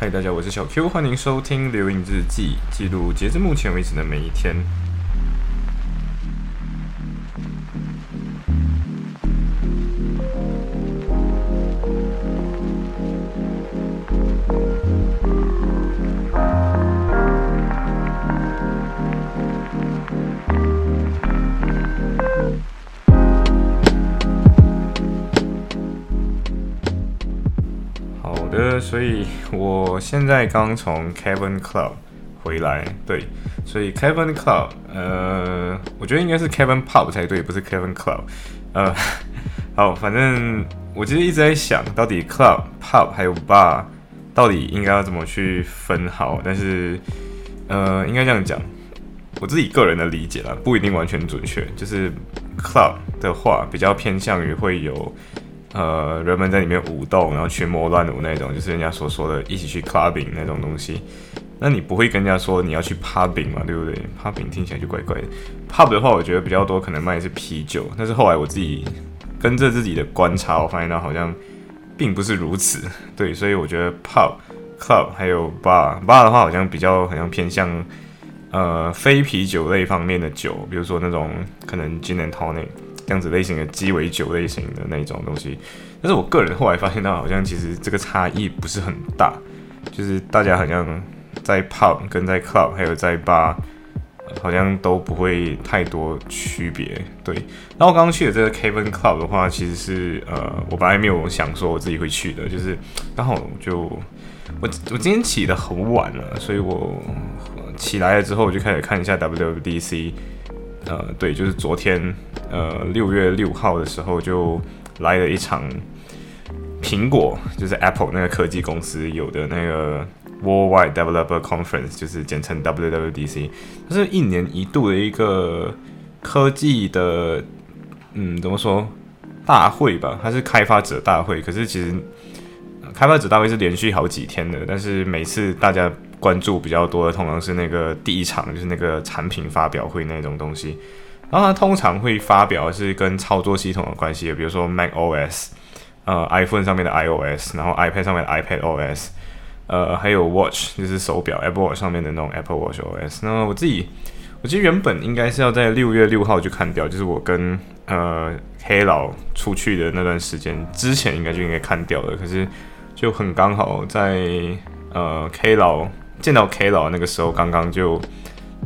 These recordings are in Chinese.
嗨，大家，我是小 Q，欢迎收听《留影日记》，记录截至目前为止的每一天。好的，所以我现在刚从 Kevin Club 回来，对，所以 Kevin Club，呃，我觉得应该是 Kevin Pub 才对，不是 Kevin Club，呃，好，反正我其实一直在想到底 Club、Pub 还有 Bar 到底应该要怎么去分好，但是，呃，应该这样讲，我自己个人的理解啦，不一定完全准确，就是 Club 的话比较偏向于会有。呃，人们在里面舞动，然后群魔乱舞那种，就是人家所说的一起去 clubbing 那种东西。那你不会跟人家说你要去 pubbing 嘛，对不对？pubbing 听起来就怪怪的。pub 的话，我觉得比较多可能卖的是啤酒，但是后来我自己跟着自己的观察，我发现到好像并不是如此。对，所以我觉得 pub、club 还有 bar、bar 的话，好像比较好像偏向呃非啤酒类方面的酒，比如说那种可能 gin and tonic。这样子类型的鸡尾酒类型的那种东西，但是我个人后来发现到，好像其实这个差异不是很大，就是大家好像在泡跟在 club 还有在吧好像都不会太多区别。对，那我刚刚去的这个 Kevin Club 的话，其实是呃，我本来没有想说我自己会去的，就是刚好就我我今天起的很晚了，所以我起来了之后我就开始看一下 WDC。呃，对，就是昨天，呃，六月六号的时候就来了一场苹果，就是 Apple 那个科技公司有的那个 Worldwide Developer Conference，就是简称 WWDC，它是一年一度的一个科技的，嗯，怎么说大会吧？它是开发者大会，可是其实开发者大会是连续好几天的，但是每次大家。关注比较多的通常是那个第一场，就是那个产品发表会那种东西。然后它通常会发表是跟操作系统有关系的，比如说 Mac OS，呃，iPhone 上面的 iOS，然后 iPad 上面的 iPad OS，呃，还有 Watch 就是手表 Apple Watch 上面的那种 Apple Watch OS。那么我自己，我其实原本应该是要在六月六号就看掉，就是我跟呃黑老出去的那段时间之前应该就应该看掉了，可是就很刚好在呃 K 老。见到 K 老那个时候，刚刚就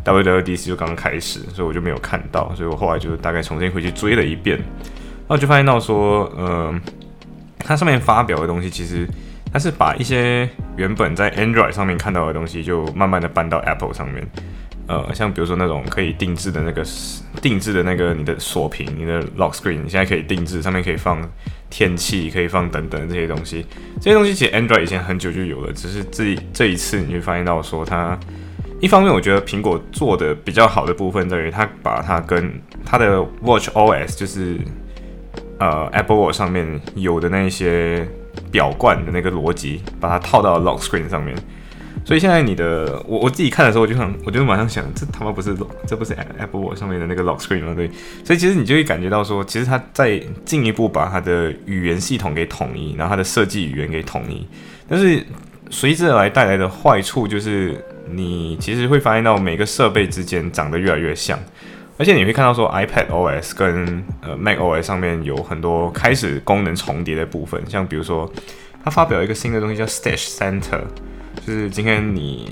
WWDC 就刚刚开始，所以我就没有看到，所以我后来就大概重新回去追了一遍，然后就发现到说，嗯，它上面发表的东西，其实它是把一些原本在 Android 上面看到的东西，就慢慢的搬到 Apple 上面。呃，像比如说那种可以定制的那个定制的那个你的锁屏，你的 Lock Screen，你现在可以定制，上面可以放天气，可以放等等这些东西。这些东西其实 Android 以前很久就有了，只是这这一次你会发现到说它，一方面我觉得苹果做的比较好的部分在于它把它跟它的 Watch OS，就是呃 Apple Watch 上面有的那些表冠的那个逻辑，把它套到 Lock Screen 上面。所以现在你的我我自己看的时候，我就想，我就马上想，这他妈不是这不是 Apple Watch 上面的那个 Lock Screen 吗？对，所以其实你就会感觉到说，其实它在进一步把它的语言系统给统一，然后它的设计语言给统一。但是随之而来带来的坏处就是，你其实会发现到每个设备之间长得越来越像，而且你会看到说 iPad OS 跟呃 Mac OS 上面有很多开始功能重叠的部分，像比如说它发表一个新的东西叫 Stash Center。就是今天你，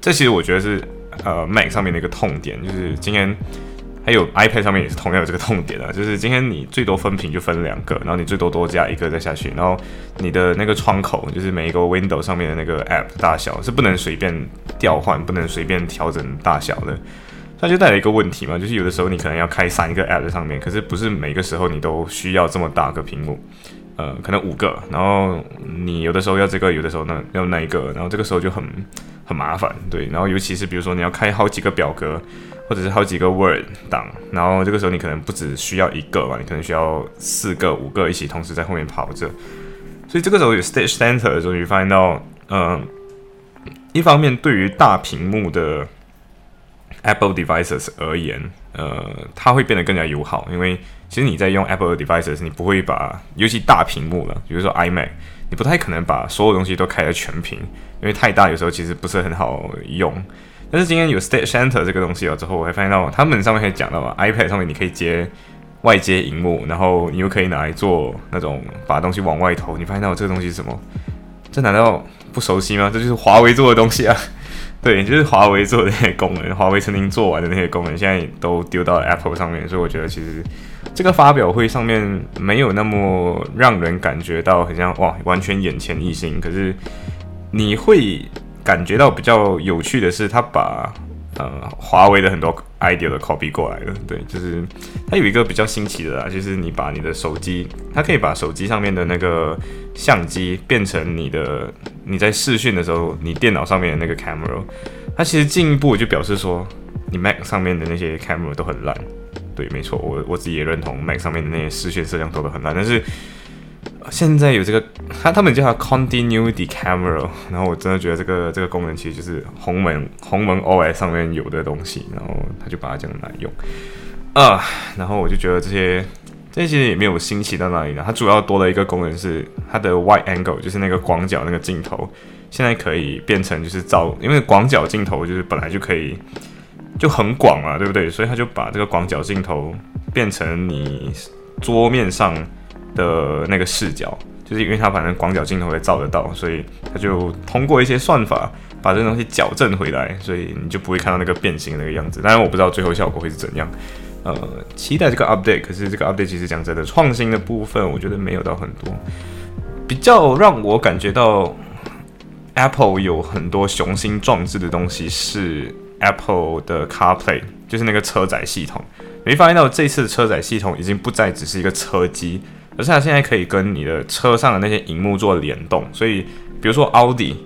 这其实我觉得是呃 Mac 上面的一个痛点，就是今天还有 iPad 上面也是同样有这个痛点啊，就是今天你最多分屏就分两个，然后你最多多加一个再下去，然后你的那个窗口就是每一个 Window 上面的那个 App 大小是不能随便调换，不能随便调整大小的，那就带来一个问题嘛，就是有的时候你可能要开三个 App 在上面，可是不是每个时候你都需要这么大个屏幕。呃，可能五个，然后你有的时候要这个，有的时候那要那一个，然后这个时候就很很麻烦，对。然后尤其是比如说你要开好几个表格，或者是好几个 Word 档，然后这个时候你可能不只需要一个嘛，你可能需要四个、五个一起同时在后面跑着。所以这个时候有 Stage Center 的时候，你发现到，嗯，一方面对于大屏幕的 Apple devices 而言，呃，它会变得更加友好，因为其实你在用 Apple devices，你不会把，尤其大屏幕了，比如说 iMac，你不太可能把所有东西都开在全屏，因为太大有时候其实不是很好用。但是今天有 State Center 这个东西了之后，我还发现到他们上面可以讲到嘛，iPad 上面你可以接外接荧幕，然后你又可以拿来做那种把东西往外投。你发现到这个东西是什么？这难道不熟悉吗？这就是华为做的东西啊！对，就是华为做的那些功能，华为曾经做完的那些功能，现在都丢到 Apple 上面。所以我觉得其实这个发表会上面没有那么让人感觉到很像哇，完全眼前一新。可是你会感觉到比较有趣的是，他把。呃，华为的很多 idea 的 copy 过来的，对，就是它有一个比较新奇的啦，就是你把你的手机，它可以把手机上面的那个相机变成你的，你在视讯的时候，你电脑上面的那个 camera，它其实进一步就表示说，你 Mac 上面的那些 camera 都很烂，对，没错，我我自己也认同 Mac 上面的那些视讯摄像头都很烂，但是。现在有这个，他他们叫它 Continuity Camera，然后我真的觉得这个这个功能其实就是鸿蒙鸿蒙 OS 上面有的东西，然后他就把它这样来用啊，然后我就觉得这些这些其实也没有新奇到哪里呢，它主要多了一个功能是它的 Wide Angle，就是那个广角那个镜头，现在可以变成就是照，因为广角镜头就是本来就可以就很广嘛，对不对？所以他就把这个广角镜头变成你桌面上。的那个视角，就是因为它反正广角镜头也照得到，所以它就通过一些算法把这个东西矫正回来，所以你就不会看到那个变形那个样子。当然我不知道最后效果会是怎样，呃，期待这个 update。可是这个 update 其实讲真的，创新的部分我觉得没有到很多。比较让我感觉到 Apple 有很多雄心壮志的东西是 Apple 的 CarPlay，就是那个车载系统。没发现到这次的车载系统已经不再只是一个车机。而是它现在可以跟你的车上的那些荧幕做联动，所以比如说奥迪，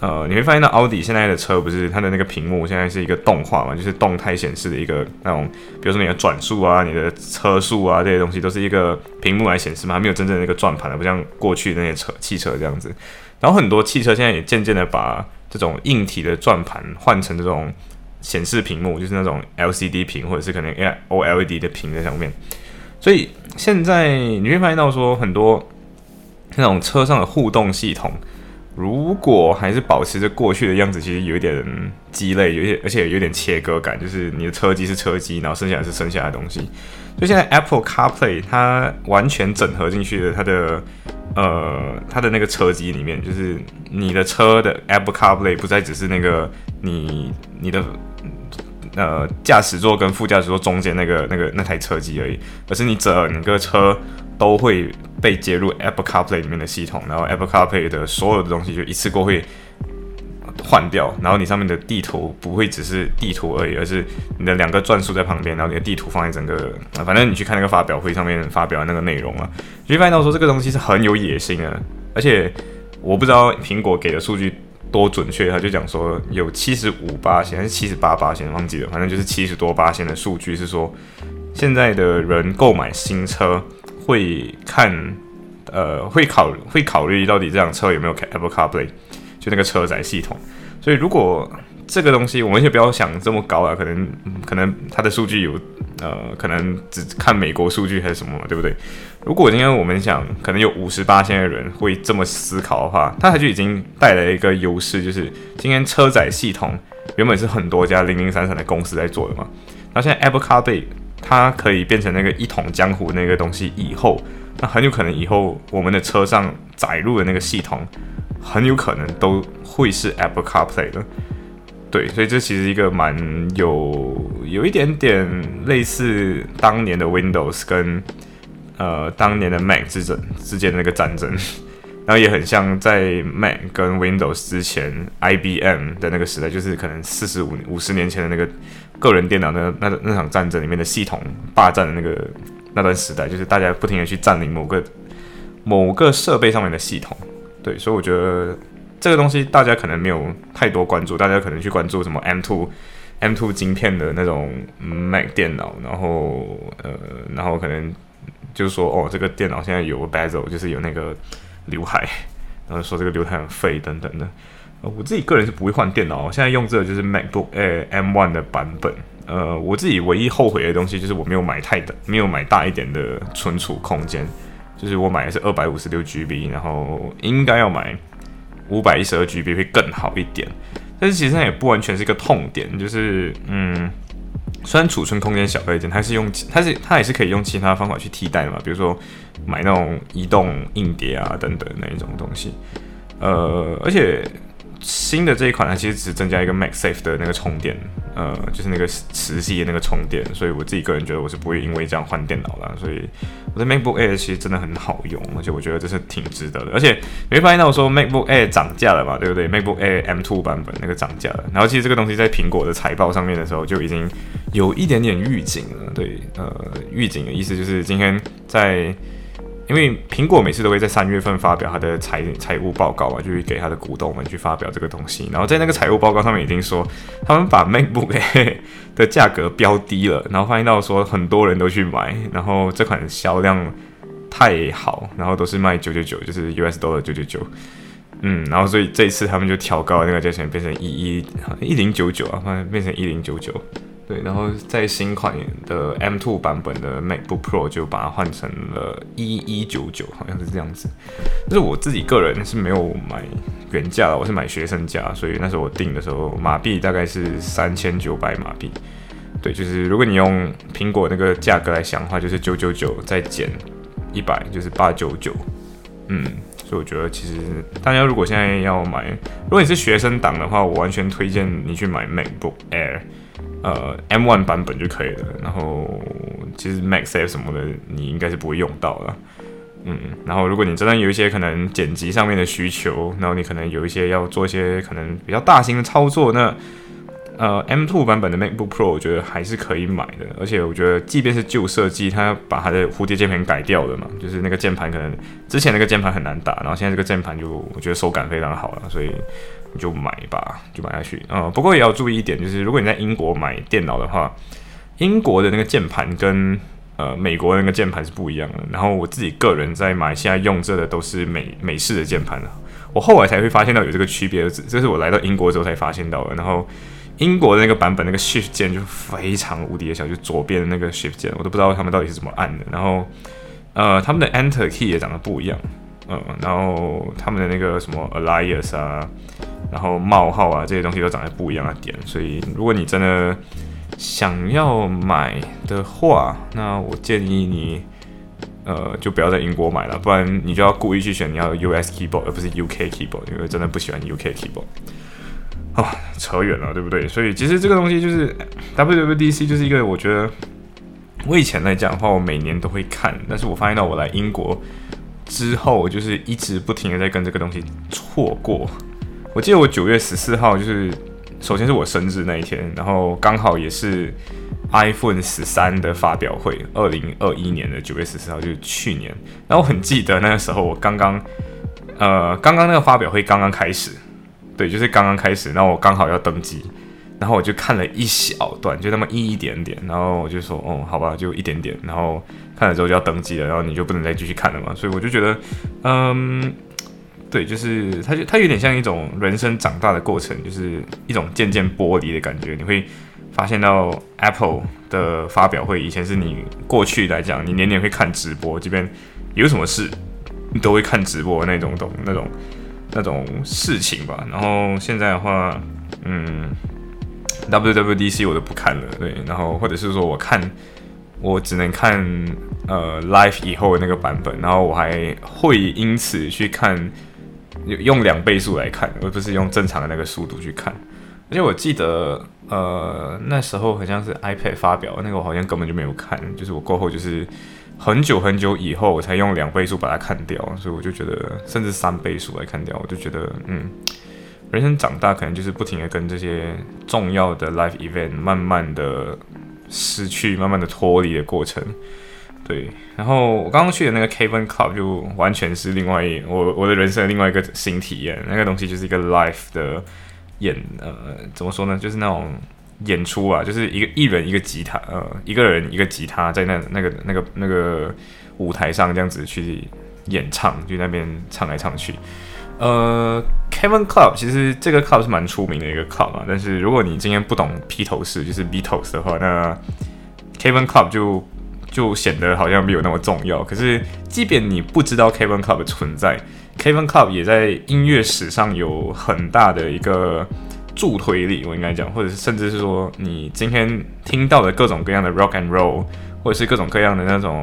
呃，你会发现到奥迪现在的车不是它的那个屏幕现在是一个动画嘛，就是动态显示的一个那种，比如说你的转速啊、你的车速啊这些东西都是一个屏幕来显示嘛，没有真正的一个转盘的，不像过去那些车汽车这样子。然后很多汽车现在也渐渐的把这种硬体的转盘换成这种显示屏幕，就是那种 LCD 屏或者是可能 OLED 的屏在上面。所以现在你会发现到说很多那种车上的互动系统，如果还是保持着过去的样子，其实有一点鸡肋，有些而且有点切割感，就是你的车机是车机，然后剩下的是剩下的东西。所以现在 Apple CarPlay 它完全整合进去的，它的呃它的那个车机里面，就是你的车的 Apple CarPlay 不再只是那个你你的。呃，驾驶座跟副驾驶座中间那个、那个、那台车机而已，而是你整个车都会被接入 Apple CarPlay 里面的系统，然后 Apple CarPlay 的所有的东西就一次过会换掉，然后你上面的地图不会只是地图而已，而是你的两个转速在旁边，然后你的地图放在整个，反正你去看那个发表会上面发表的那个内容啊，就会发现到说这个东西是很有野心的，而且我不知道苹果给的数据。多准确，他就讲说有七十五八线还是七十八八线，忘记了，反正就是七十多八线的数据是说，现在的人购买新车会看，呃，会考会考虑到底这辆车有没有 Apple CarPlay，就那个车载系统，所以如果。这个东西我们就不要想这么高啊，可能可能它的数据有，呃，可能只看美国数据还是什么嘛，对不对？如果今天我们想，可能有五十八千的人会这么思考的话，它就已经带来一个优势，就是今天车载系统原本是很多家零零散散的公司在做的嘛，那现在 Apple CarPlay 它可以变成那个一统江湖那个东西以后，那很有可能以后我们的车上载入的那个系统，很有可能都会是 Apple CarPlay 的。对，所以这其实一个蛮有有一点点类似当年的 Windows 跟呃当年的 Mac 之争之间的那个战争，然后也很像在 Mac 跟 Windows 之前 IBM 的那个时代，就是可能四十五五十年前的那个个人电脑的那那场战争里面的系统霸占的那个那段时代，就是大家不停的去占领某个某个设备上面的系统。对，所以我觉得。这个东西大家可能没有太多关注，大家可能去关注什么 M2、M2 晶片的那种 Mac 电脑，然后呃，然后可能就是说哦，这个电脑现在有 bezel，就是有那个刘海，然后说这个刘海很废等等的。我自己个人是不会换电脑，我现在用这个就是 MacBook Air M1 的版本。呃，我自己唯一后悔的东西就是我没有买太的，没有买大一点的存储空间。就是我买的是二百五十六 GB，然后应该要买五百一十二 GB 会更好一点。但是其实它也不完全是一个痛点，就是嗯，虽然储存空间小了一点，它是用它是它也是可以用其他方法去替代的嘛，比如说买那种移动硬碟啊等等那一种东西，呃，而且。新的这一款呢，其实只增加一个 MagSafe 的那个充电，呃，就是那个磁吸的那个充电，所以我自己个人觉得我是不会因为这样换电脑了。所以我的 MacBook Air 其实真的很好用，而且我觉得这是挺值得的。而且你会发现到说 MacBook Air 涨价了嘛，对不对？MacBook Air M2 版本那个涨价了，然后其实这个东西在苹果的财报上面的时候就已经有一点点预警了。对，呃，预警的意思就是今天在。因为苹果每次都会在三月份发表它的财财务报告嘛，就是给他的股东们去发表这个东西。然后在那个财务报告上面已经说，他们把 MacBook 的价格标低了，然后发现到说很多人都去买，然后这款销量太好，然后都是卖九九九，就是 US dollar 九九九。嗯，然后所以这一次他们就调高那个价钱，变成一一一零九九啊，变成一零九九。对，然后在新款的 M2 版本的 MacBook Pro 就把它换成了一一九九，好像是这样子。但是我自己个人是没有买原价的，我是买学生价，所以那时候我订的时候马币大概是三千九百马币。对，就是如果你用苹果那个价格来想的话，就是九九九再减一百，就是八九九。嗯，所以我觉得其实大家如果现在要买，如果你是学生党的话，我完全推荐你去买 MacBook Air。呃，M1 版本就可以了。然后其实 MagSafe 什么的，你应该是不会用到了。嗯，然后如果你真的有一些可能剪辑上面的需求，然后你可能有一些要做一些可能比较大型的操作，那呃，M2 版本的 MacBook Pro 我觉得还是可以买的。而且我觉得，即便是旧设计，它把它的蝴蝶键盘改掉了嘛，就是那个键盘可能之前那个键盘很难打，然后现在这个键盘就我觉得手感非常好了，所以。你就买吧，就买下去。嗯，不过也要注意一点，就是如果你在英国买电脑的话，英国的那个键盘跟呃美国的那个键盘是不一样的。然后我自己个人在买，现在用着的都是美美式的键盘了我后来才会发现到有这个区别，这是我来到英国之后才发现到的。然后英国的那个版本那个 Shift 键就非常无敌的小，就左边的那个 Shift 键，我都不知道他们到底是怎么按的。然后呃，他们的 Enter key 也长得不一样。嗯，然后他们的那个什么 Alias 啊。然后冒号啊，这些东西都长在不一样的点，所以如果你真的想要买的话，那我建议你，呃，就不要在英国买了，不然你就要故意去选你要 US keyboard 而不是 UK keyboard，因为真的不喜欢 UK keyboard。啊，扯远了，对不对？所以其实这个东西就是 WWDC，就是一个我觉得我以前来讲的话，我每年都会看，但是我发现到我来英国之后，就是一直不停的在跟这个东西错过。我记得我九月十四号就是，首先是我生日那一天，然后刚好也是 iPhone 十三的发表会，二零二一年的九月十四号就是去年。然后我很记得那个时候我刚刚，呃，刚刚那个发表会刚刚开始，对，就是刚刚开始，然后我刚好要登机，然后我就看了一小段，就那么一一点点，然后我就说，哦，好吧，就一点点，然后看了之后就要登机了，然后你就不能再继续看了嘛，所以我就觉得，嗯。对，就是它，就它有点像一种人生长大的过程，就是一种渐渐剥离的感觉。你会发现到 Apple 的发表会，以前是你过去来讲，你年年会看直播，这边有什么事，你都会看直播那种种那种那种事情吧。然后现在的话，嗯，WWDC 我都不看了，对，然后或者是说我看，我只能看呃 Live 以后的那个版本，然后我还会因此去看。用两倍速来看，而不是用正常的那个速度去看。而且我记得，呃，那时候好像是 iPad 发表那个，我好像根本就没有看。就是我过后就是很久很久以后，我才用两倍速把它看掉。所以我就觉得，甚至三倍速来看掉，我就觉得，嗯，人生长大可能就是不停的跟这些重要的 life event 慢慢的失去、慢慢的脱离的过程。对，然后我刚刚去的那个 Kevin Club 就完全是另外一我我的人生另外一个新体验。那个东西就是一个 live 的演，呃，怎么说呢？就是那种演出啊，就是一个艺人一个吉他，呃，一个人一个吉他在那那个那个那个舞台上这样子去演唱，就那边唱来唱去。呃，Kevin Club 其实这个 club 是蛮出名的一个 club 啊，但是如果你今天不懂披头士就是 Beatles 的话，那 Kevin Club 就就显得好像没有那么重要。可是，即便你不知道 Kevin Club 的存在，Kevin Club 也在音乐史上有很大的一个助推力。我应该讲，或者是甚至是说，你今天听到的各种各样的 Rock and Roll，或者是各种各样的那种。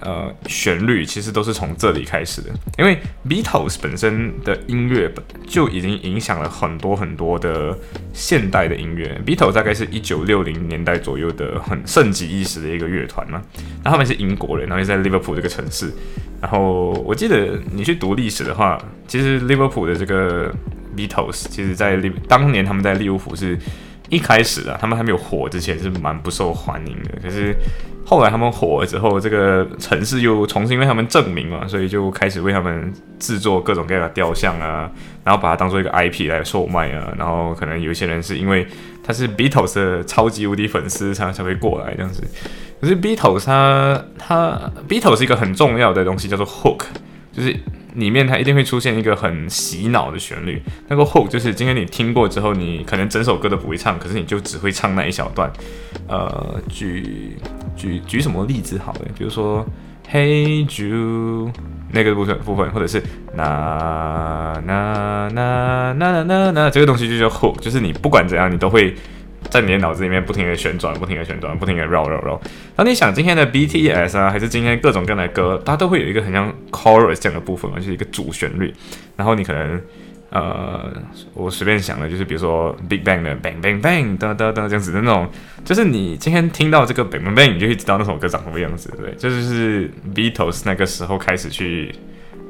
呃，旋律其实都是从这里开始的，因为 Beatles 本身的音乐本就已经影响了很多很多的现代的音乐。Beatles 大概是一九六零年代左右的很盛极一时的一个乐团嘛，然后他们是英国人，然后在 Liverpool 这个城市。然后我记得你去读历史的话，其实 Liverpool 的这个 Beatles，其实在利当年他们在利物浦是一开始啊，他们还没有火之前是蛮不受欢迎的，可是。后来他们火了之后，这个城市又重新为他们证明嘛，所以就开始为他们制作各种各样的雕像啊，然后把它当做一个 IP 来售卖啊，然后可能有一些人是因为他是 Beatles 的超级无敌粉丝，才才会过来这样子。可是 Beatles 他他 Beatles 是一个很重要的东西，叫做 hook，就是。里面它一定会出现一个很洗脑的旋律，那个 hook 就是今天你听过之后，你可能整首歌都不会唱，可是你就只会唱那一小段。呃，举举举什么例子好嘞？比如说 Hey Jude 那个部分部分，或者是那那那那那那这个东西就叫 hook，就是你不管怎样，你都会。在你的脑子里面不停的旋转，不停的旋转，不停的绕绕绕。当你想今天的 BTS 啊，还是今天各种各样的歌，它都会有一个很像 chorus 这样的部分，就是一个主旋律。然后你可能，呃，我随便想的，就是比如说 Big Bang 的 Bang Bang Bang 哒哒哒这样子的那种，就是你今天听到这个 Bang Bang Bang，你就会知道那首歌长什么样子，对，这就是 Beatles 那个时候开始去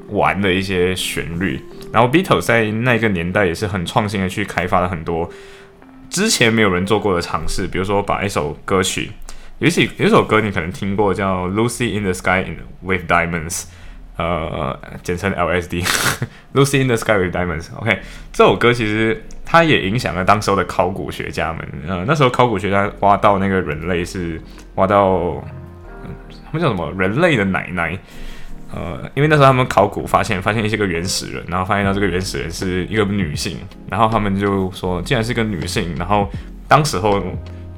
玩的一些旋律。然后 Beatles 在那个年代也是很创新的去开发了很多。之前没有人做过的尝试，比如说把一首歌曲，有一有一首歌你可能听过，叫《Lucy in the Sky with Diamonds》，呃，简称 LSD，《Lucy in the Sky with Diamonds》。OK，这首歌其实它也影响了当时候的考古学家们。呃，那时候考古学家挖到那个人类是挖到，他们叫什么？人类的奶奶。呃，因为那时候他们考古发现，发现一些个原始人，然后发现到这个原始人是一个女性，然后他们就说，既然是个女性，然后当时候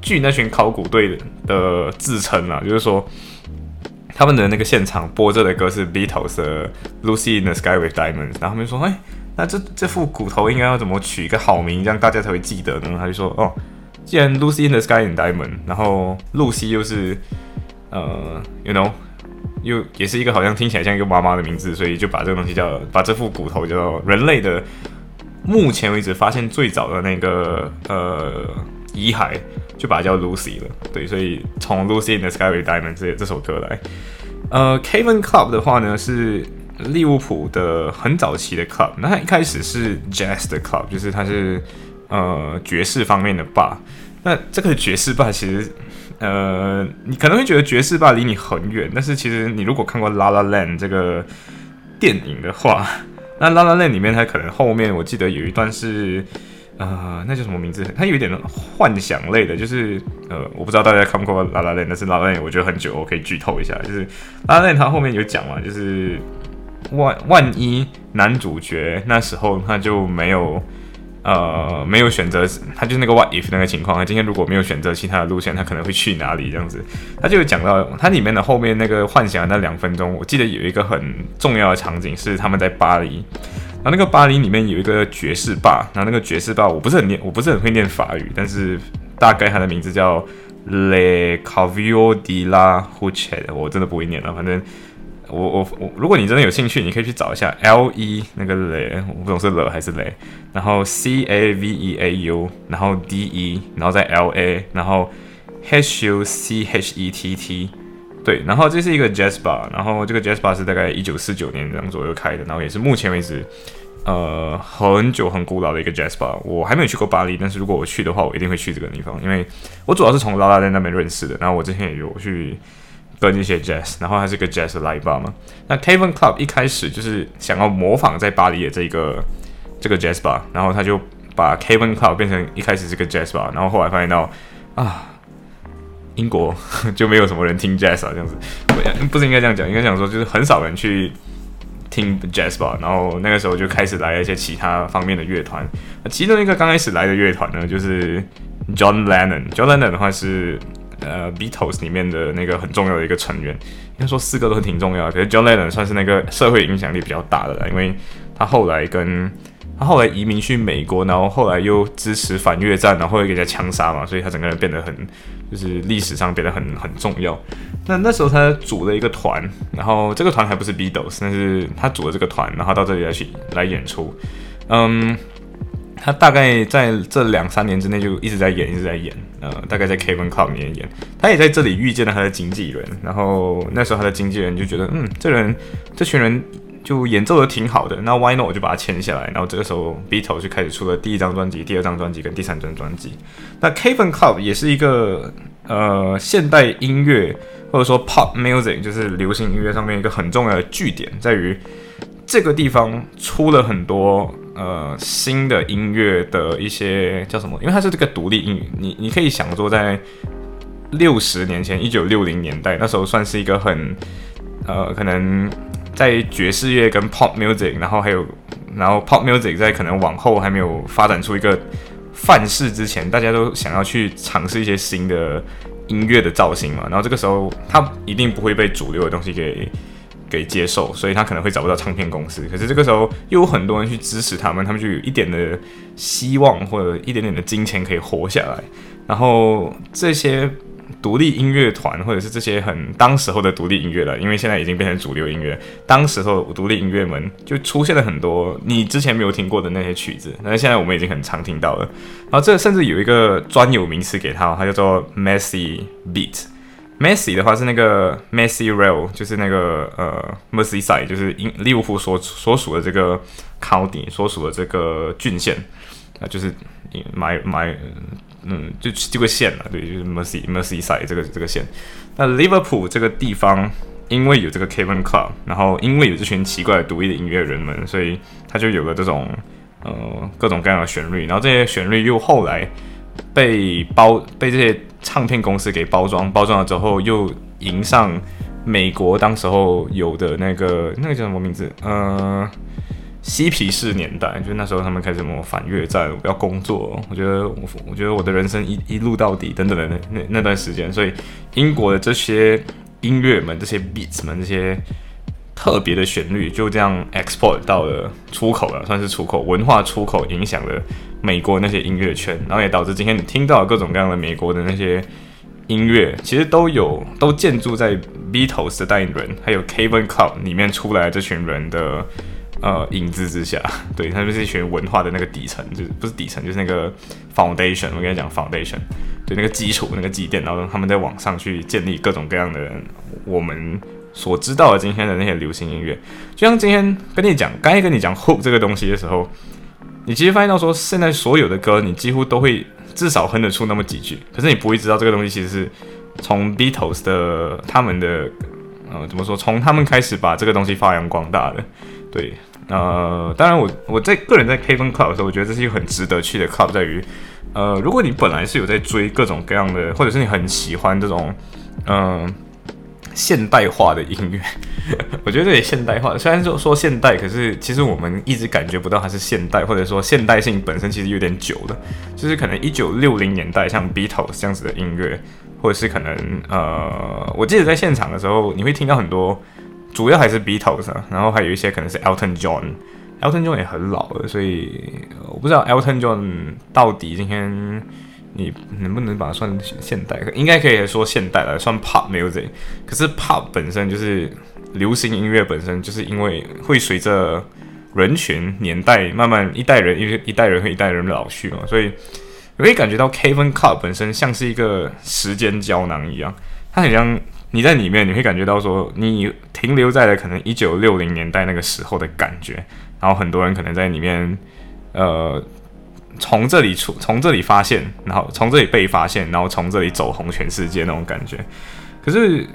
据那群考古队的自称啊，就是说他们的那个现场播着的歌是 Beatles 的 Lucy in the Sky with Diamonds，然后他们说，哎，那这这副骨头应该要怎么取一个好名，这样大家才会记得呢？他就说，哦，既然 Lucy in the Sky with Diamonds，然后露西又是呃，you know。又也是一个好像听起来像一个妈妈的名字，所以就把这个东西叫把这副骨头叫做人类的目前为止发现最早的那个呃遗骸，就把它叫 Lucy 了。对，所以从 Lucy in the Sky with Diamonds 这这首歌来，呃，Kevin Club 的话呢是利物浦的很早期的 club，那它一开始是 Jazz 的 club，就是它是呃爵士方面的吧。那这个爵士吧其实。呃，你可能会觉得爵士吧离你很远，但是其实你如果看过《La La Land》这个电影的话，那《La La Land》里面它可能后面我记得有一段是，呃，那叫什么名字？它有一点幻想类的，就是呃，我不知道大家看过《La La Land》，但是《La La Land》我觉得很久，我可以剧透一下，就是《La La Land》它后面有讲嘛，就是万万一男主角那时候他就没有。呃，没有选择，他就是那个 what if 那个情况。他今天如果没有选择其他的路线，他可能会去哪里？这样子，他就讲到他里面的后面那个幻想的那两分钟，我记得有一个很重要的场景是他们在巴黎，然后那个巴黎里面有一个爵士吧，然后那个爵士吧我不是很念，我不是很会念法语，但是大概它的名字叫 Le Cavio di la Huchet，我真的不会念了，反正。我我我，如果你真的有兴趣，你可以去找一下 L E 那个雷，我不懂是了还是雷，然后 C A V E A U，然后 D E，然后再 L A，然后 H U C H E T T，对，然后这是一个 Jazz Bar，然后这个 Jazz Bar 是大概一九四九年这样左右开的，然后也是目前为止，呃，很久很古老的一个 Jazz Bar。我还没有去过巴黎，但是如果我去的话，我一定会去这个地方，因为我主要是从拉拉在那边认识的，然后我之前也有去。跟一些 jazz，然后它是个 jazz 的 live bar 嘛。那 Kevin Club 一开始就是想要模仿在巴黎的这个这个 jazz bar，然后他就把 Kevin Club 变成一开始是个 jazz bar，然后后来发现到啊，英国 就没有什么人听 jazz 啊，这样子，不是应该这样讲，应该讲说就是很少人去听 jazz bar，然后那个时候就开始来了一些其他方面的乐团。其中一个刚开始来的乐团呢，就是 John Lennon。John Lennon 的话是。呃 Beatles 里面的那个很重要的一个成员。应该说四个都挺重要的，可是 John Lennon 算是那个社会影响力比较大的了，因为他后来跟他后来移民去美国，然后后来又支持反越战，然后又给人家枪杀嘛，所以他整个人变得很，就是历史上变得很很重要。那那时候他组了一个团，然后这个团还不是 Beatles，但是他组了这个团，然后到这里来去来演出。嗯，他大概在这两三年之内就一直在演，一直在演。呃，大概在 Kevin Club 里面演，他也在这里遇见了他的经纪人，然后那时候他的经纪人就觉得，嗯，这人这群人。就演奏的挺好的，那 Why not 我就把它签下来，然后这个时候 Beatles 就开始出了第一张专辑、第二张专辑跟第三张专辑。那 Kevin Club 也是一个呃现代音乐或者说 Pop Music 就是流行音乐上面一个很重要的据点，在于这个地方出了很多呃新的音乐的一些叫什么？因为它是这个独立音，你你可以想说在六十年前，一九六零年代那时候算是一个很呃可能。在爵士乐跟 pop music，然后还有，然后 pop music 在可能往后还没有发展出一个范式之前，大家都想要去尝试一些新的音乐的造型嘛。然后这个时候，它一定不会被主流的东西给给接受，所以他可能会找不到唱片公司。可是这个时候，又有很多人去支持他们，他们就有一点的希望或者一点点的金钱可以活下来。然后这些。独立音乐团，或者是这些很当时候的独立音乐了，因为现在已经变成主流音乐。当时候独立音乐们就出现了很多你之前没有听过的那些曲子，但是现在我们已经很常听到了。然后这甚至有一个专有名词给它，它叫做 messy beat。Messy 的话是那个 messy rail，就是那个呃 Merseyside，就是英利物浦所所属的这个 county 所属的这个郡县啊，就是买买。嗯，就这个县啊，对，就是 Mercy Merseyside 这个这个县。那 Liverpool 这个地方，因为有这个 Kevin Club，然后因为有这群奇怪独立的音乐人们，所以它就有了这种呃各种各样的旋律。然后这些旋律又后来被包被这些唱片公司给包装，包装了之后又迎上美国当时候有的那个那个叫什么名字？嗯。嬉皮士年代，就是那时候他们开始什么反越战，我要工作。我觉得我，我觉得我的人生一一路到底等等的那那那段时间，所以英国的这些音乐们、这些 beats 们、这些特别的旋律，就这样 export 到了出口了，算是出口文化出口，影响了美国那些音乐圈，然后也导致今天你听到各种各样的美国的那些音乐，其实都有都建筑在 Beatles 的代言人，还有 Kevin Club 里面出来这群人的。呃，影子之下，对，他们是一群文化的那个底层，就是不是底层，就是那个 foundation。我跟你讲，foundation，对，那个基础，那个积淀，然后他们在网上去建立各种各样的我们所知道的今天的那些流行音乐。就像今天跟你讲，刚才跟你讲 hook 这个东西的时候，你其实发现到说，现在所有的歌，你几乎都会至少哼得出那么几句，可是你不会知道这个东西其实是从 Beatles 的他们的呃怎么说，从他们开始把这个东西发扬光大的，对。呃，当然，我我在个人在 Kevin Club 的时候，我觉得这是一个很值得去的 club，在于，呃，如果你本来是有在追各种各样的，或者是你很喜欢这种，嗯，现代化的音乐，我觉得这也现代化。虽然说说现代，可是其实我们一直感觉不到它是现代，或者说现代性本身其实有点久了。就是可能一九六零年代像 Beatles 这样子的音乐，或者是可能呃，我记得在现场的时候，你会听到很多。主要还是 Beatles，啊然后还有一些可能是 Elton John，Elton John 也很老了，所以我不知道 Elton John 到底今天你能不能把它算现代？应该可以说现代了，算 Pop Music。可是 Pop 本身就是流行音乐本身，就是因为会随着人群年代慢慢一代人一一代人和一代人老去嘛，所以你可以感觉到 Kevin Cup 本身像是一个时间胶囊一样，它很像。你在里面，你会感觉到说，你停留在了可能一九六零年代那个时候的感觉，然后很多人可能在里面，呃，从这里出，从这里发现，然后从这里被发现，然后从这里走红全世界那种感觉。可是，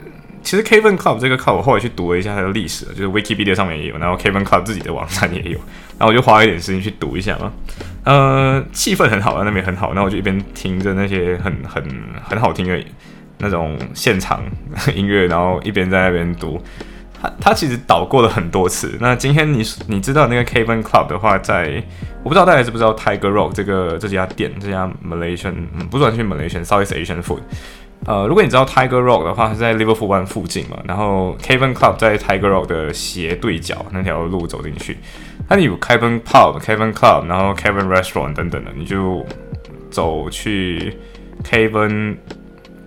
其实 Kevin Club 这个 club 我后来去读了一下它的历史，就是 Wikipedia 上面也有，然后 Kevin Club 自己的网站也有，然后我就花了一点时间去读一下嘛。呃，气氛很好啊，那边很好，然后我就一边听着那些很很很好听的。那种现场音乐，然后一边在那边读，他他其实倒过了很多次。那今天你你知道那个 Kevin Club 的话，在我不知道大家知不知道 Tiger Rock 这个这家店，这家 Malaysian 嗯不算去 Malaysian Southeast Asian Food，呃，如果你知道 Tiger Rock 的话，是在 Liverpool One 附近嘛，然后 Kevin Club 在 Tiger Rock 的斜对角那条路走进去，那你有 Kevin Pub、Kevin Club，然后 Kevin Restaurant 等等的，你就走去 Kevin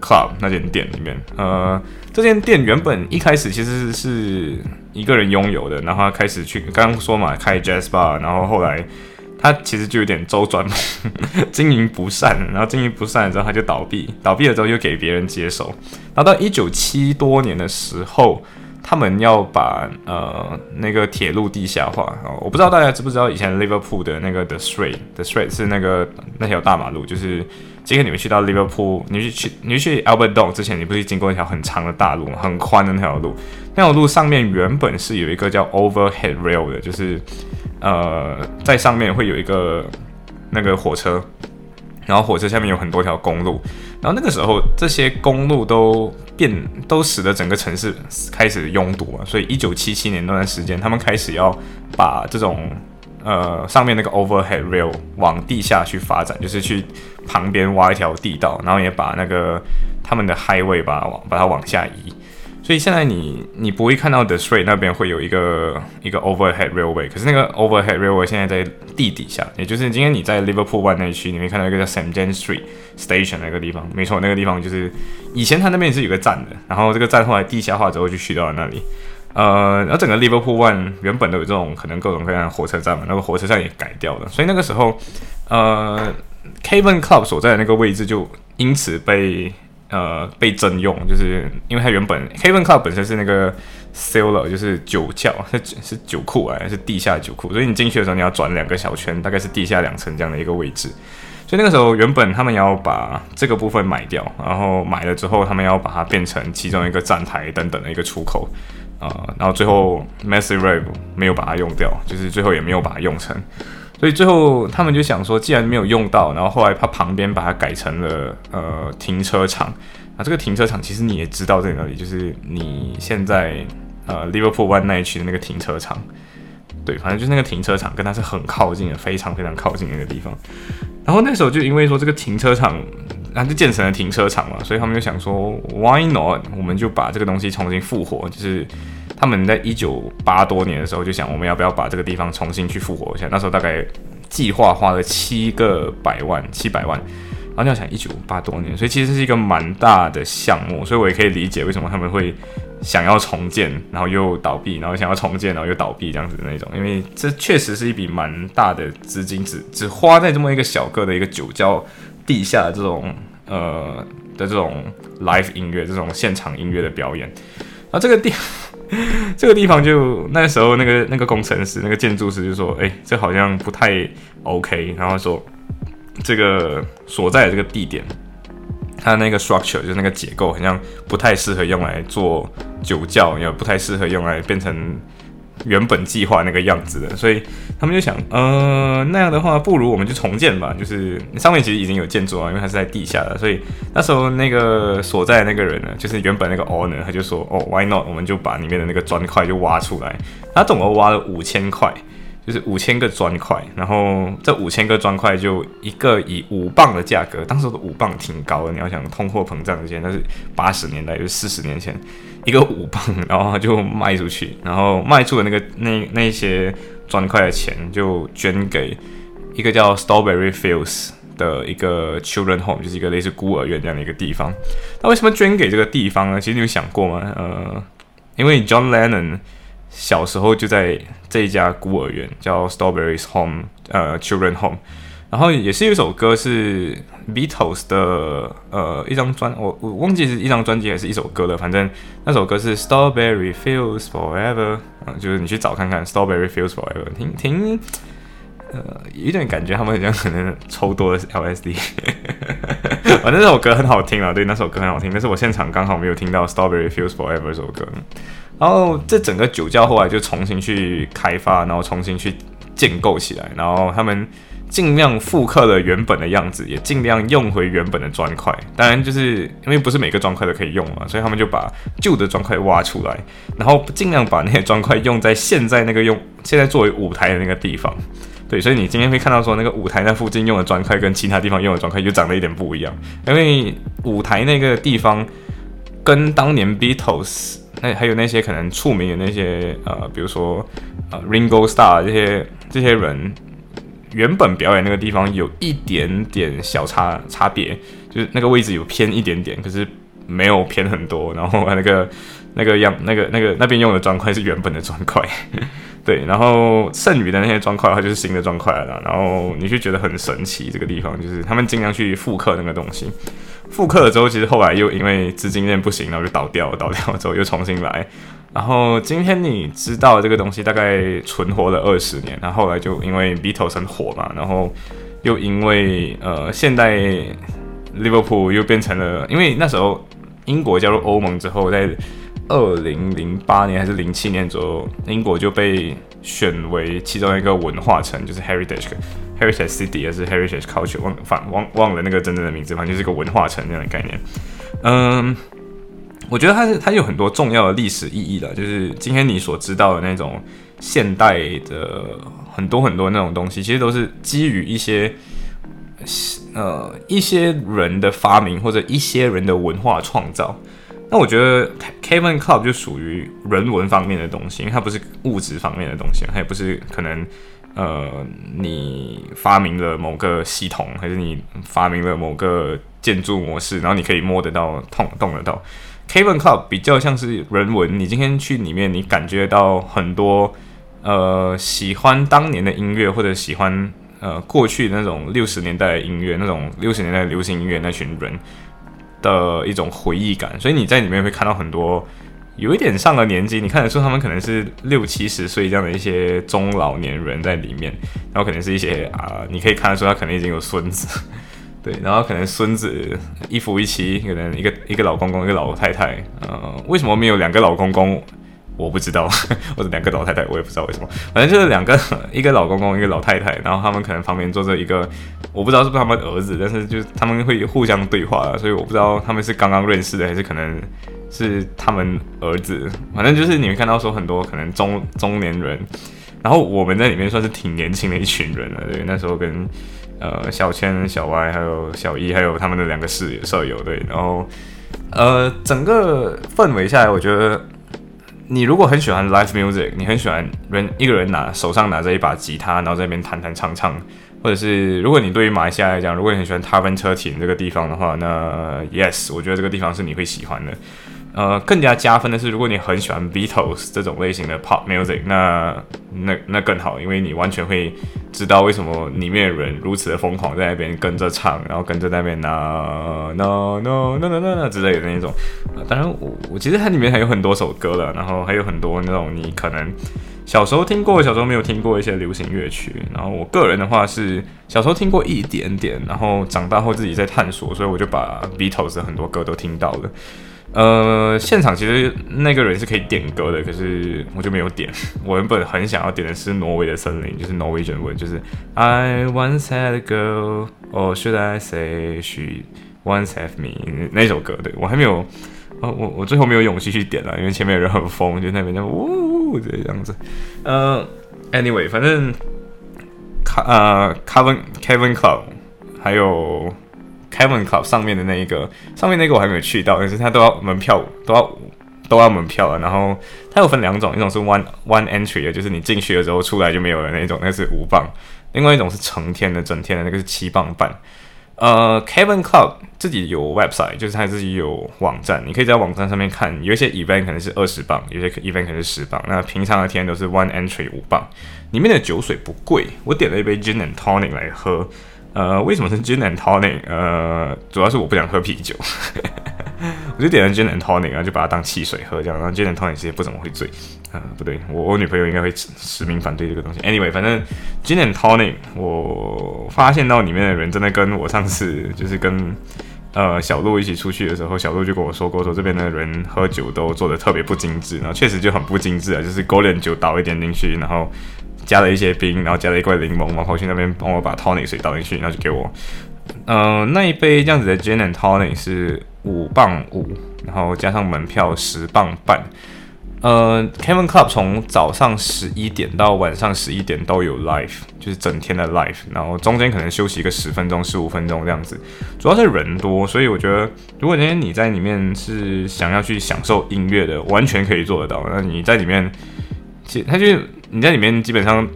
Club 那间店里面。呃，这间店原本一开始其实是一个人拥有的，然后他开始去刚刚说嘛开 Jazz Bar，然后后来。他其实就有点周转，经营不善，然后经营不善之后他就倒闭，倒闭了之后又给别人接手，然后到一九七多年的时候，他们要把呃那个铁路地下化哦，我不知道大家知不知道以前 Liverpool 的那个 The Street，The Street 是那个那条大马路，就是今天你们去到 Liverpool，你去去你去 Albert Dock 之前，你不是经过一条很长的大路，很宽的那条路，那条路上面原本是有一个叫 Overhead Rail 的，就是。呃，在上面会有一个那个火车，然后火车下面有很多条公路，然后那个时候这些公路都变，都使得整个城市开始拥堵了。所以一九七七年那段时间，他们开始要把这种呃上面那个 overhead rail 往地下去发展，就是去旁边挖一条地道，然后也把那个他们的 highway 把它往把它往下移。所以现在你你不会看到 The Street 那边会有一个一个 overhead railway，可是那个 overhead railway 现在在地底下，也就是今天你在 Liverpool One 那区，你会看到一个叫 St James Street Station 那个地方，没错，那个地方就是以前它那边是有个站的，然后这个站后来地下化之后就去到了那里。呃，然后整个 Liverpool One 原本都有这种可能各种各样的火车站嘛，那个火车站也改掉了，所以那个时候，呃，Caven Club 所在的那个位置就因此被。呃，被征用，就是因为它原本 Caven Club 本身是那个 cellar，就是酒窖，是是酒库啊，是地下酒库，所以你进去的时候你要转两个小圈，大概是地下两层这样的一个位置。所以那个时候原本他们要把这个部分买掉，然后买了之后他们要把它变成其中一个站台等等的一个出口啊，然后最后 Massive Rave 没有把它用掉，就是最后也没有把它用成。所以最后他们就想说，既然没有用到，然后后来他旁边把它改成了呃停车场。那这个停车场其实你也知道在哪里，就是你现在呃 Liverpool One 那一区的那个停车场。对，反正就是那个停车场跟它是很靠近的，非常非常靠近的那个地方。然后那时候就因为说这个停车场，然后就建成了停车场嘛，所以他们就想说，Why not？我们就把这个东西重新复活，就是。他们在一九八多年的时候就想，我们要不要把这个地方重新去复活一下？那时候大概计划花了七个百万，七百万。然后你要想一九八多年，所以其实是一个蛮大的项目，所以我也可以理解为什么他们会想要重建，然后又倒闭，然后想要重建，然后又倒闭这样子的那种。因为这确实是一笔蛮大的资金，只只花在这么一个小个的一个酒窖地下的这种呃的这种 live 音乐，这种现场音乐的表演。然后这个地。这个地方就那时候那个那个工程师那个建筑师就说，哎，这好像不太 OK。然后说这个所在的这个地点，它那个 structure 就是那个结构，好像不太适合用来做酒窖，也不太适合用来变成。原本计划那个样子的，所以他们就想，呃，那样的话，不如我们就重建吧。就是上面其实已经有建筑啊，因为它是在地下的，所以那时候那个所在那个人呢，就是原本那个 owner，他就说，哦，why not？我们就把里面的那个砖块就挖出来。他总共挖了五千块，就是五千个砖块，然后这五千个砖块就一个以五磅的价格，当时的五磅挺高的，你要想通货膨胀之前，那是八十年代，就是四十年前。一个五磅，然后就卖出去，然后卖出的那个那那些砖块的钱就捐给一个叫 Strawberry Fields 的一个 Children Home，就是一个类似孤儿院这样的一个地方。那为什么捐给这个地方呢？其实你有想过吗？呃，因为 John Lennon 小时候就在这一家孤儿院叫 Strawberry's Home，呃，Children Home。然后也是有一首歌是 Beatles 的呃一张专，我我忘记是一张专辑还是一首歌了，反正那首歌是 Strawberry Fields Forever，啊，就是你去找看看 Strawberry Fields Forever，听听呃有点感觉他们好像可能抽多了 LSD，反正那首歌很好听啊，对，那首歌很好听，但是我现场刚好没有听到 Strawberry Fields Forever 这首歌，然后这整个酒窖后来就重新去开发，然后重新去建构起来，然后他们。尽量复刻了原本的样子，也尽量用回原本的砖块。当然，就是因为不是每个砖块都可以用嘛，所以他们就把旧的砖块挖出来，然后尽量把那些砖块用在现在那个用 现在作为舞台的那个地方。对，所以你今天会看到说那个舞台那附近用的砖块跟其他地方用的砖块又长得一点不一样，因为舞台那个地方跟当年 Beatles 那还有那些可能出名的那些呃，比如说呃 Ringo Star 这些这些人原本表演那个地方有一点点小差差别，就是那个位置有偏一点点，可是没有偏很多，然后那个。那个样，那个那个那边用的砖块是原本的砖块，对，然后剩余的那些砖块它就是新的砖块了，然后你就觉得很神奇，这个地方就是他们尽量去复刻那个东西，复刻了之后，其实后来又因为资金链不行，然后就倒掉，倒掉之后又重新来，然后今天你知道这个东西大概存活了二十年，然后后来就因为 Beatles 很火嘛，然后又因为呃现代 Liverpool 又变成了，因为那时候英国加入欧盟之后在。二零零八年还是零七年左右，英国就被选为其中一个文化城，就是 heritage heritage city，还是 heritage culture，忘反忘忘了那个真正的名字，反正就是一个文化城这样的概念。嗯，我觉得它是它有很多重要的历史意义的，就是今天你所知道的那种现代的很多很多那种东西，其实都是基于一些呃一些人的发明或者一些人的文化创造。那我觉得 Kevin Club 就属于人文方面的东西，因为它不是物质方面的东西，它也不是可能呃你发明了某个系统，还是你发明了某个建筑模式，然后你可以摸得到、碰动得到。Kevin Club 比较像是人文，你今天去里面，你感觉到很多呃喜欢当年的音乐，或者喜欢呃过去那种六十年代的音乐，那种六十年代流行音乐那群人。的一种回忆感，所以你在里面会看到很多有一点上了年纪，你看得出他们可能是六七十岁这样的一些中老年人在里面，然后可能是一些啊，你可以看得出他可能已经有孙子，对，然后可能孙子一夫一妻，可能一个一个老公公一个老太太，嗯，为什么没有两个老公公？我不知道，或者两个老太太，我也不知道为什么，反正就是两个，一个老公公，一个老太太，然后他们可能旁边坐着一个，我不知道是不是他们儿子，但是就是他们会互相对话，所以我不知道他们是刚刚认识的，还是可能是他们儿子，反正就是你会看到说很多可能中中年人，然后我们在里面算是挺年轻的一群人了，对，那时候跟呃小千、小歪还有小一，还有他们的两个室友舍友，对，然后呃整个氛围下来，我觉得。你如果很喜欢 live music，你很喜欢人一个人拿手上拿着一把吉他，然后在那边弹弹唱唱，或者是如果你对于马来西亚来讲，如果你很喜欢 t a v e n 车停这个地方的话，那 yes，我觉得这个地方是你会喜欢的。呃，更加加分的是，如果你很喜欢 Beatles 这种类型的 pop music，那那那更好，因为你完全会知道为什么里面的人如此的疯狂，在那边跟着唱，然后跟着那边 no no no no no no 之类的那种。当然，我我其实它里面还有很多首歌了，然后还有很多那种你可能小时候听过，小时候没有听过一些流行乐曲。然后我个人的话是小时候听过一点点，然后长大后自己在探索，所以我就把 Beatles 的很多歌都听到了。呃，现场其实那个人是可以点歌的，可是我就没有点。我原本很想要点的是挪威的森林，就是 Norwegian Wood，就是 I once had a girl，or should I say she once had me 那首歌。对我还没有，呃，我我最后没有勇气去点了，因为前面有人很疯，就那边就呜这样子。呃，Anyway，反正卡呃 Kevin Kevin Club 还有。Kevin Club 上面的那一个，上面那个我还没有去到，但是它都要门票，都要都要门票了。然后它有分两种，一种是 one one entry 的，就是你进去了之后出来就没有了那种，那是五磅；另外一种是成天的、整天的，那个是七磅半。呃，Kevin Club 自己有 website，就是他自己有网站，你可以在网站上面看，有一些 event 可能是二十磅，有些 event 可能是十磅。那平常的天都是 one entry 五磅，里面的酒水不贵，我点了一杯 gin and tonic 来喝。呃，为什么是 gin and tonic？呃，主要是我不想喝啤酒，我就点了 gin and tonic，然后就把它当汽水喝，这样。然后 gin and tonic 其实不怎么会醉，啊，不对，我我女朋友应该会实名反对这个东西。Anyway，反正 gin and tonic，我发现到里面的人真的跟我上次就是跟呃小鹿一起出去的时候，小鹿就跟我说过，说这边的人喝酒都做的特别不精致，然后确实就很不精致啊，就是 golden 酒倒一点进去，然后。加了一些冰，然后加了一块柠檬，然后去那边帮我把 tonic 水倒进去，然后就给我。嗯，那一杯这样子的 gin and tonic 是五磅五，然后加上门票十磅半。呃，Kevin Club 从早上十一点到晚上十一点都有 live，就是整天的 live，然后中间可能休息个十分钟、十五分钟这样子。主要是人多，所以我觉得，如果今天你在里面是想要去享受音乐的，完全可以做得到。那你在里面，其他就你在里面基本上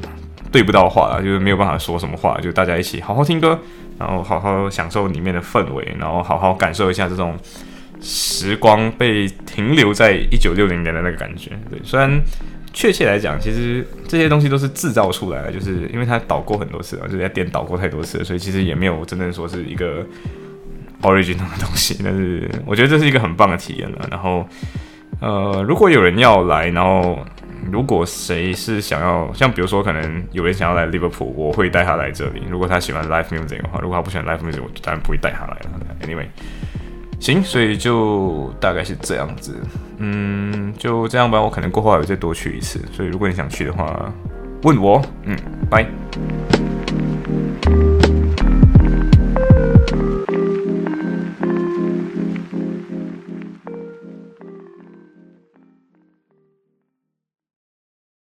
对不到话，就是没有办法说什么话，就大家一起好好听歌，然后好好享受里面的氛围，然后好好感受一下这种。时光被停留在一九六零年的那个感觉，对，虽然确切来讲，其实这些东西都是制造出来的，就是因为它导过很多次啊，就在电导过太多次，所以其实也没有真正说是一个 original 的东西。但是我觉得这是一个很棒的体验了。然后，呃，如果有人要来，然后如果谁是想要，像比如说可能有人想要来 Liverpool，我会带他来这里。如果他喜欢 live music 的话，如果他不喜欢 live music，我当然不会带他来了。Anyway。行，所以就大概是这样子，嗯，就这样吧。我可能过后还会再多去一次，所以如果你想去的话，问我，嗯，拜。